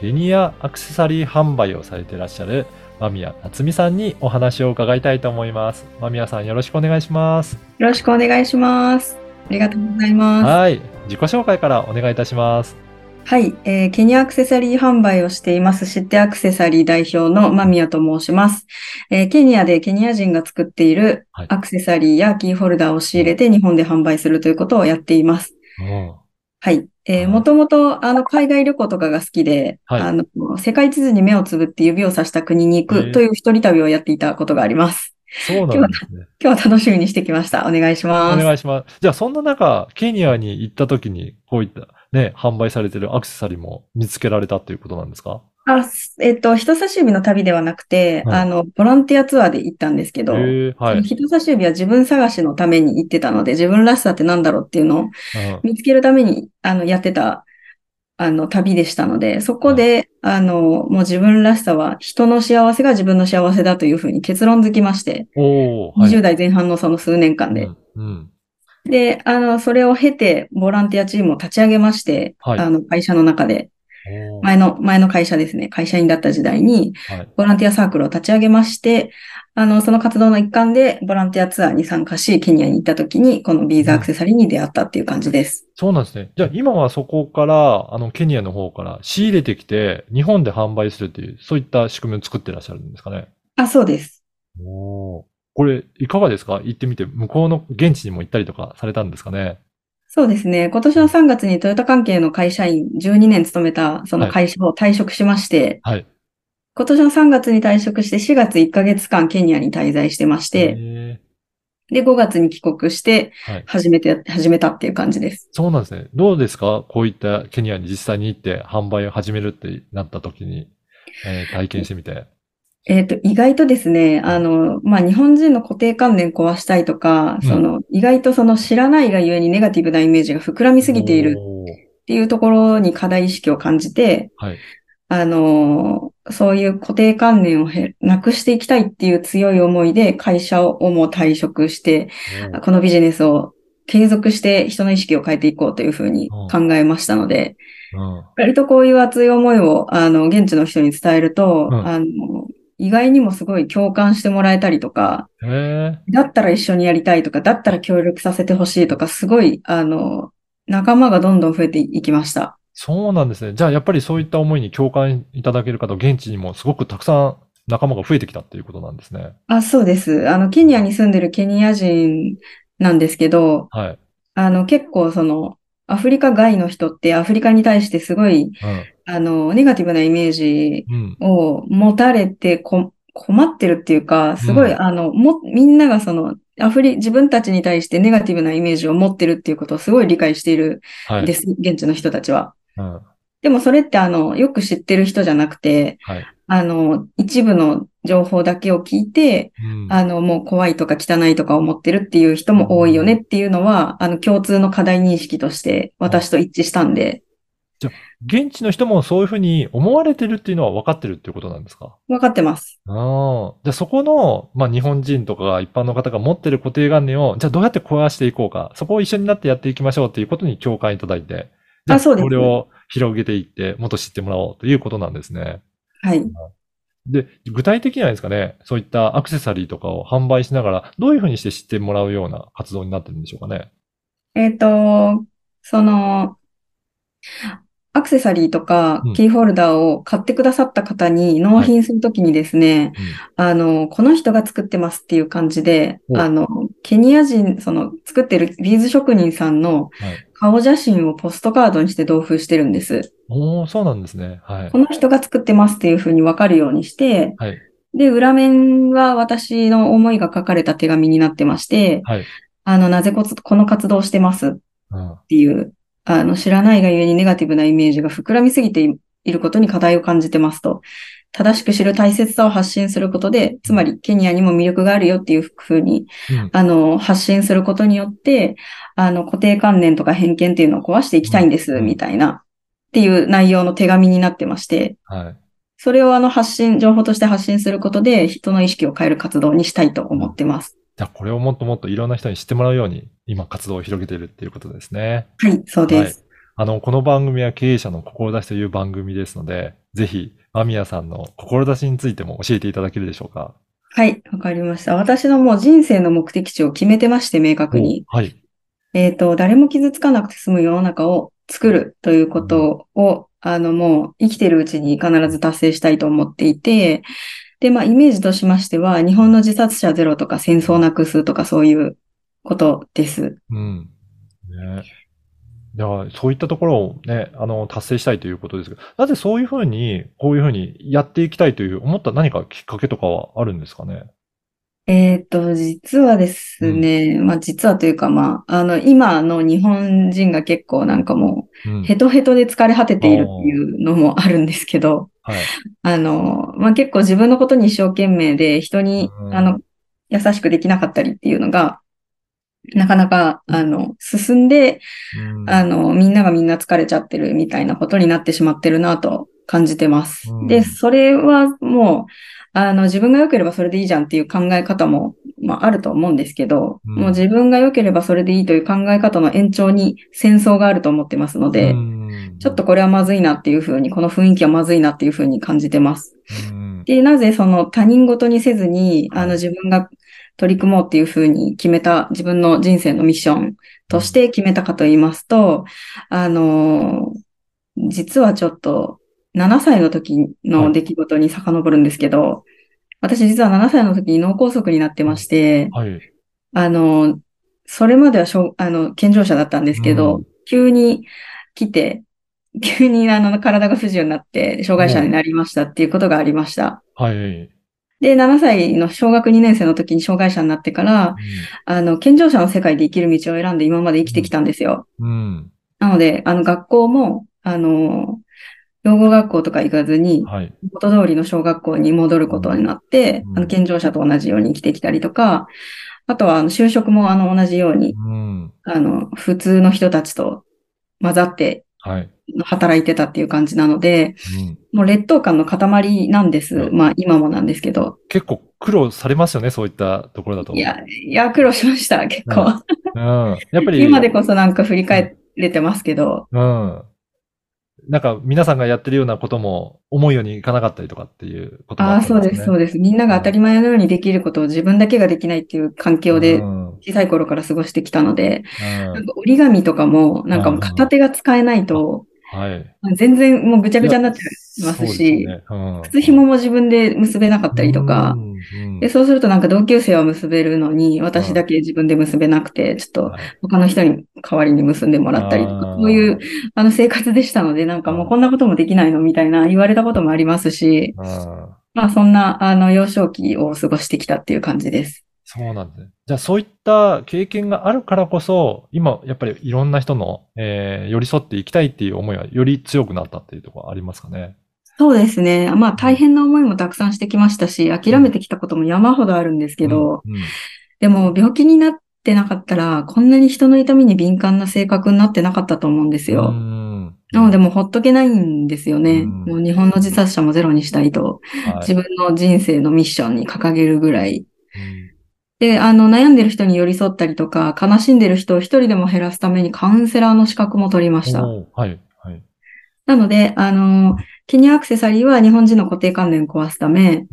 ケニアアクセサリー販売をされていらっしゃる間宮夏美さんにお話を伺いたいと思います。間宮さんよろしくお願いします。よろしくお願いします。ありがとうございます。はい、自己紹介からお願いいたします。はい、えーケニアアクセサリー販売をしています、知ってアクセサリー代表の間宮と申します。えーケニアでケニア人が作っているはいアクセサリーやキーホルダーを仕入れて日本で販売するということをやっています。うんはい。えはいー、もともと、あの、海外旅行とかが好きで、はいあの、世界地図に目をつぶって指をさした国に行くという一人旅をやっていたことがあります。そうなんですね。今日は楽しみにしてきました。お願いしおます。願いします。じゃあ、そんな中、ケニアに行った時に、こういったね、販売されてるアクセサリーも見つけられたっていうことなんですか？あ、すえっと、人差し指の旅ではなくて、はいあの、ボランティアツアーで行ったんですけど、へえはい。人差し指は自分探しのために行ってたので、自分らしさってなんだろうっていうのをうん見つけるために、あの、やってた、あの、旅でしたので、そこで、あの、もう自分らしさは人の幸せが自分の幸せだというふうに結論づきまして、はい。20代前半のその数年間で。うんうんで、あの、それを経て、ボランティアチームを立ち上げまして、はいあの、会社の中で、前の、前の会社ですね、会社員だった時代に、はい。ボランティアサークルを立ち上げまして、あの、その活動の一環でボランティアツアーに参加し、ケニアに行った時に、このビーズアクセサリーに出会ったっていう感じです。そうなんですね。じゃあ今はそこから、あの、ケニアの方から仕入れてきて、日本で販売するっていう、そういった仕組みを作ってらっしゃるんですかね。あ、そうです。おーこれ、いかがですか？行ってみて、向こうの現地にも行ったりとかされたんですかね？そうですね。今年の3月にトヨタ関係の会社員12年勤めたその会社を退職しまして、はい。今年の3月に退職して4月1ヶ月間ケニアに滞在してまして、へで、5月に帰国して。始めて、始めたっていう感じです。そうなんですね。どうですか？こういったケニアに実際に行って販売を始めるってなった時に、えー体験してみて。えっと、意外とですね、あの、まあ、日本人の固定観念壊したいとか、うんその、意外とその知らないがゆえにネガティブなイメージが膨らみすぎているっていうところに課題意識を感じて、はい。あの、そういう固定観念をへなくしていきたいっていう強い思いで会社をもう退職して、おーこのビジネスを継続して人の意識を変えていこうというふうに考えましたので、うん。割とこういう熱い思いを、あの、現地の人に伝えると、うんあの、意外にもすごい共感してもらえたりとか。だったら一緒にやりたいとか、だったら協力させてほしいとか、すごい、あの、仲間がどんどん増えていきました。そうなんですね。じゃあ、やっぱりそういった思いに共感いただける方、現地にもすごくたくさん仲間が増えてきたっていうことなんですね。あ、そうです。あの、ケニアに住んでるケニア人なんですけど、はい。あの、結構その、アフリカ外の人ってアフリカに対してすごい、あの、ネガティブなイメージ。を持たれてこ困ってるっていうか、すごい、うんあの、も、みんながその、アフリ、自分たちに対してネガティブなイメージを持ってるっていうことをすごい理解しているはい。んです、現地の人たちは。うん。でもそれってあの、よく知ってる人じゃなくて、はい。あの、一部の情報だけを聞いて、うん。あの、もう怖いとか汚いとか思ってるっていう人も多いよねっていうのは、あの、共通の課題認識として私と一致したんで、現地の人もそういうふうに思われてるっていうのは分かってるっていうことなんですか？分かってます。ああ。じゃあそこの、まあ日本人とか一般の方が持ってる固定観念を、じゃあどうやって壊していこうか。そこを一緒になってやっていきましょうっていうことに共感いただいて。じゃあそうですこれを広げていって、もっと知ってもらおうということなんですね。はい。で、具体的にはですかね、そういったアクセサリーとかを販売しながら、どういうふうにして知ってもらうような活動になってるんでしょうかね？えっと、その、アクセサリーとかうんキーホルダーを買ってくださった方に納品するときにですね、うん。あの、この人が作ってますっていう感じで、おあの、ケニア人、その作ってるビーズ職人さんのはい。顔写真をポストカードにして同封してるんです。おー、そうなんですね。はいこ。の人が作ってますっていうふうにわかるようにして、はい。で、裏面は私の思いが書かれた手紙になってまして、はい。あの、なぜこつこの活動をしてますっうん。ていう、あの、知らないがゆえにネガティブなイメージが膨らみすぎていることに課題を感じてますと。正しく知る大切さを発信することで、つまりケニアにも魅力があるよっていうふうに、うんあの、発信することによって、あの、固定観念とか偏見っていうのを壊していきたいんです、うんみたいな、っていう内容の手紙になってまして、はい。それをあの発信、情報として発信することで、人の意識を変える活動にしたいと思ってます。じゃあ、これをもっともっといろんな人に知ってもらうように、今活動を広げているっていうことですね。はい、そうです。あの、この番組は経営者の志という番組ですので、ぜひ、間宮さんの志についても教えていただけるでしょうか？はい、わかりました。私のもう人生の目的地を決めてまして、明確に。おはい。えっと、誰も傷つかなくて済む世の中を作るということを、あの、もう生きてるうちに必ず達成したいと思っていて、で、まあ、イメージとしましては、日本の自殺者ゼロとか戦争なくすとかそういうことです。うん。ね。いや、そういったところをね、あの、達成したいということですけど、なぜそういうふうに、こういうふうにやっていきたいという思った何かきっかけとかはあるんですかね？えっと、実はですね、まあ実はというかまあ、あの、今の日本人が結構なんかもうん。う、ヘトヘトで疲れ果てているっていうのもあるんですけど、はい。あの、まあ結構自分のことに一生懸命で人にう、ん。あの、優しくできなかったりっていうのが、なかなか、あの、進んで、うん。あの、みんながみんな疲れちゃってるみたいなことになってしまってるなと感じてます。うん。で、それはもう、あの、自分が良ければそれでいいじゃんっていう考え方も、まあ、あると思うんですけど、うん。もう自分が良ければそれでいいという考え方の延長に戦争があると思ってますので、うん。ちょっとこれはまずいなっていうふうに、この雰囲気はまずいなっていうふうに感じてます。うん。で、なぜその他人事にせずに、あはい。の自分が取り組もうっていうふうに決めた自分の人生のミッションとして決めたかと言いますと、あの、実はちょっと7歳の時の出来事に遡るんですけど、私実は7歳の時に脳梗塞になってまして、はい。あの、それまではしょあの健常者だったんですけど、うん急に来て、急にあの体が不自由になって障害者になりましたっていうことがありました。はい。で、7歳の小学2年生の時に障害者になってから、あの、健常者の世界で生きる道を選んで今まで生きてきたんですよ。うん。なので、あの、学校も、あの、養護学校とか行かずに、はい。元通りの小学校に戻ることになってう、んあの、健常者と同じように生きてきたりとか、あとは、あの、就職も、あの、同じように、うん。あの、普通の人たちと混ざってはい。働いてたっていう感じなので、うん。もう劣等感の塊なんです。うんまあ、今もなんですけど。結構苦労されますよね、そういったところだと。いや、いや、苦労しました、結構。うん。やっぱり、今でこそなんか振り返れてますけど、うん。なんか皆さんがやってるようなことも思うようにいかなかったりとかっていうこともああ、あそうですす、そうです。みんなが当たり前のようにできることを自分だけができないっていう環境でうん。小さい頃から過ごしてきたので、うん。なんか折り紙とかも、なんかもう片手が使えないと、はい。全然もうぐちゃぐちゃになってますし、よね。うん。靴紐も自分で結べなかったりとか。う、んうんで、そうするとなんか同級生は結べるのに、私だけ自分で結べなくて、ちょっとはい。他の人に代わりに結んでもらったりとか、そういうあの生活でしたので、なんかもうこんなこともできないのみたいな言われたこともありますし、うん。まあそんなあの幼少期を過ごしてきたっていう感じです。そうなんですね。じゃあそういった経験があるからこそ、今やっぱりいろんな人の、えー寄り添っていきたいっていう思いはより強くなったっていうところありますかね？そうですね。まあ大変な思いもたくさんしてきましたし、諦めてきたことも山ほどあるんですけど、うんうんでも病気になってなかったら、こんなに人の痛みに敏感な性格になってなかったと思うんですよ。うんなのでもうほっとけないんですよね。うんもう日本の自殺者もゼロにしたいと、はい自分の人生のミッションに掲げるぐらい。うんで、あの、悩んでる人に寄り添ったりとか、悲しんでる人を一人でも減らすためにカウンセラーの資格も取りました。はい。はい。なので、あの、ケニアアクセサリーは日本人の固定観念を壊すため、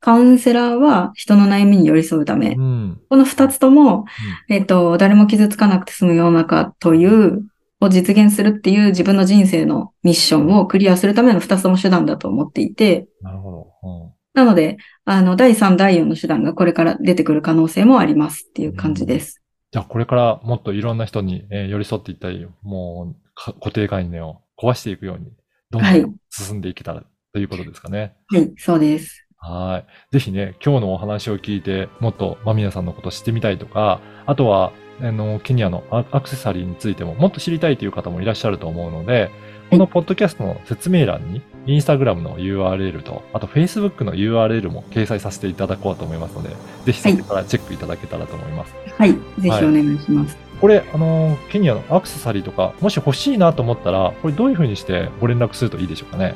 カウンセラーは人の悩みに寄り添うためう、ん。この二つとも、えっと、誰も傷つかなくて済む世の中という、を実現するっていう自分の人生のミッションをクリアするための二つとも手段だと思っていて、なるほど。うんなので、あの、第3、第4の手段がこれから出てくる可能性もありますっていう感じです。じゃあこれからもっといろんな人に、えー寄り添っていったり、もうか固定概念を壊していくように、どんはいどん進んでいけたらということですかね。はい、そうです。はい。ぜひね、今日のお話を聞いて、もっと間宮さんのことを知ってみたいとか、あとは、あの、ケニアのアアクセサリーについてももっと知りたいという方もいらっしゃると思うので、このポッドキャストの説明欄に、インスタグラムの URL と、あと Facebook の URL も掲載させていただこうと思いますので、ぜひそこからチェックいただけたらと思います。はい。ぜひお願いします。これ、あの、ケニアのアクセサリーとか、もし欲しいなと思ったら、これどういうふうにしてご連絡するといいでしょうかね？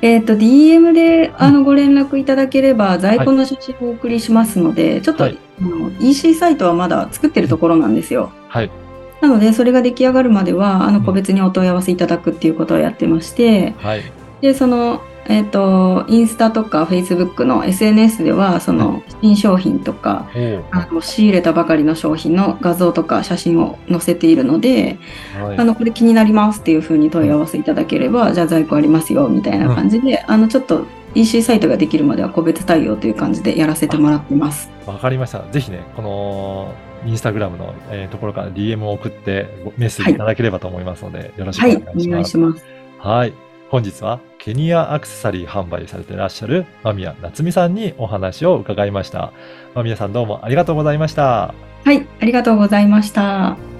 えっ、と、DM で、あの、ご連絡いただければ、在庫の写真をお送りしますので、ちょっと、はいあの、EC サイトはまだ作ってるところなんですよ。はい。なので、それが出来上がるまでは、あの、うん個別にお問い合わせいただくっていうことをやってまして、はい。で、その、えっ、と、インスタとか Facebook の SNS では、その、新商品とか、あの、仕入れたばかりの商品の画像とか写真を載せているので、はいあの、これ気になりますっていうふうに問い合わせいただければ、じゃあ在庫ありますよ、みたいな感じで、あの、ちょっと EC サイトができるまでは個別対応という感じでやらせてもらってます。わかりました。ぜひね、この、インスタグラムの、えーところから DM を送ってごメッセージいただければと思いますので、よろしくおはい、願いします。お願い。はい。本日はケニアアクセサリー販売されていらっしゃる間宮夏美さんにお話を伺いました。間宮さんどうもありがとうございました。はい、ありがとうございました。